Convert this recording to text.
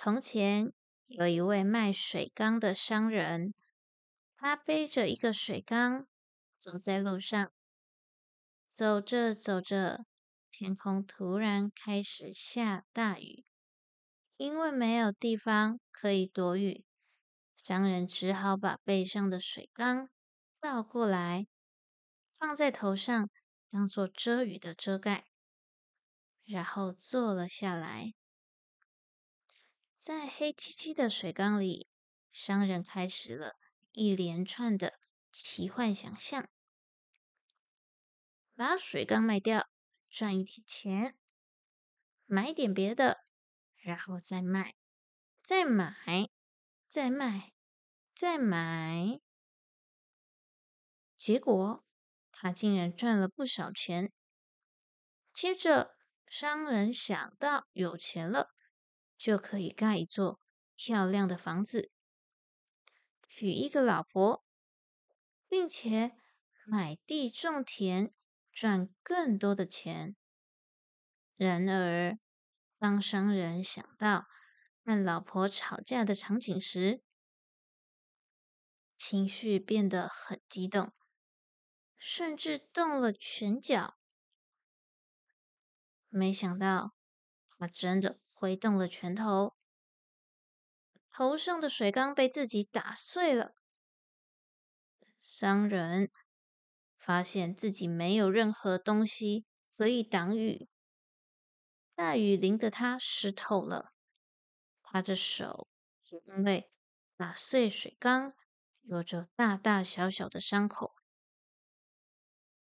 从前有一位卖水缸的商人，他背着一个水缸走在路上，走着走着，天空突然开始下大雨。因为没有地方可以躲雨，商人只好把背上的水缸倒过来，放在头上当做遮雨的遮盖，然后坐了下来。在黑漆漆的水缸里，商人开始了一连串的奇幻想象：把水缸卖掉，赚一点钱，买点别的。然后再卖，再买，再卖，再买，结果他竟然赚了不少钱。接着，商人想到有钱了，就可以盖一座漂亮的房子，娶一个老婆，并且买地种田，赚更多的钱。然而，当商人想到和老婆吵架的场景时，情绪变得很激动，甚至动了拳脚。没想到，他真的挥动了拳头，头上的水缸被自己打碎了。商人发现自己没有任何东西可以挡雨。大雨淋得他湿透了，他的手因为打碎水缸，有着大大小小的伤口。